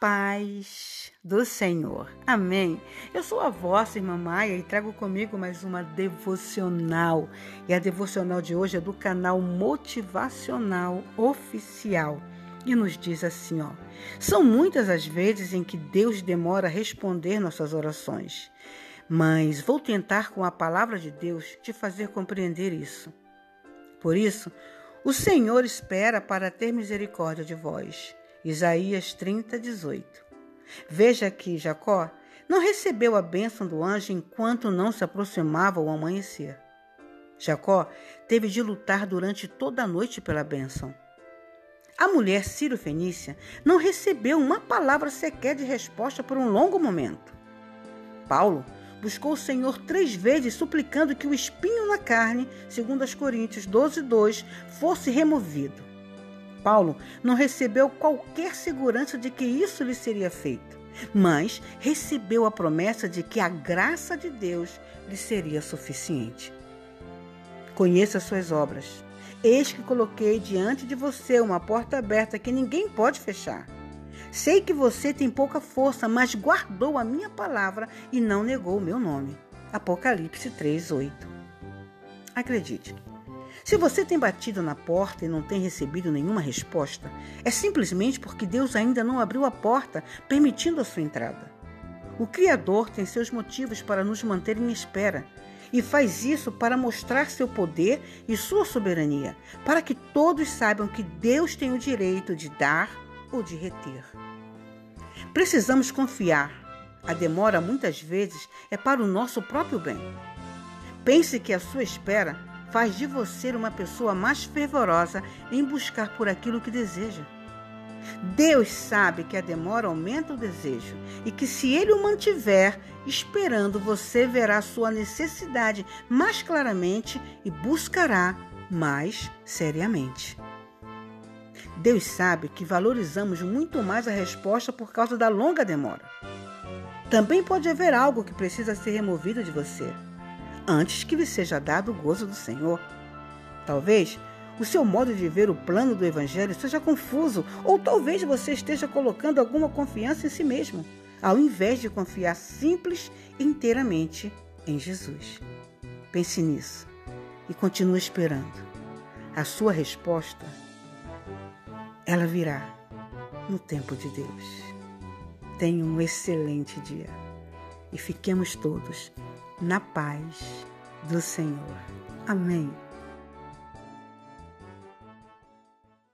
paz do Senhor. Amém. Eu sou a vossa irmã Maia e trago comigo mais uma devocional. E a devocional de hoje é do canal Motivacional Oficial. E nos diz assim, ó: São muitas as vezes em que Deus demora a responder nossas orações. Mas vou tentar com a palavra de Deus te fazer compreender isso. Por isso, o Senhor espera para ter misericórdia de vós. Isaías 30, 18. Veja que Jacó não recebeu a bênção do anjo enquanto não se aproximava o amanhecer. Jacó teve de lutar durante toda a noite pela bênção. A mulher Ciro-Fenícia não recebeu uma palavra sequer de resposta por um longo momento. Paulo buscou o Senhor três vezes, suplicando que o espinho na carne, segundo as Coríntios 12, 2, fosse removido. Paulo não recebeu qualquer segurança de que isso lhe seria feito, mas recebeu a promessa de que a graça de Deus lhe seria suficiente. Conheça suas obras. Eis que coloquei diante de você uma porta aberta que ninguém pode fechar. Sei que você tem pouca força, mas guardou a minha palavra e não negou o meu nome. Apocalipse 3:8. Acredite. Se você tem batido na porta e não tem recebido nenhuma resposta, é simplesmente porque Deus ainda não abriu a porta, permitindo a sua entrada. O Criador tem seus motivos para nos manter em espera e faz isso para mostrar seu poder e sua soberania, para que todos saibam que Deus tem o direito de dar ou de reter. Precisamos confiar. A demora muitas vezes é para o nosso próprio bem. Pense que a sua espera faz de você uma pessoa mais fervorosa em buscar por aquilo que deseja. Deus sabe que a demora aumenta o desejo e que se ele o mantiver esperando, você verá sua necessidade mais claramente e buscará mais seriamente. Deus sabe que valorizamos muito mais a resposta por causa da longa demora. Também pode haver algo que precisa ser removido de você, antes que lhe seja dado o gozo do Senhor. Talvez o seu modo de ver o plano do Evangelho seja confuso, ou talvez você esteja colocando alguma confiança em si mesmo, ao invés de confiar simples e inteiramente em Jesus. Pense nisso e continue esperando. A sua resposta ela virá no tempo de Deus. Tenha um excelente dia e fiquemos todos na paz do Senhor. Amém.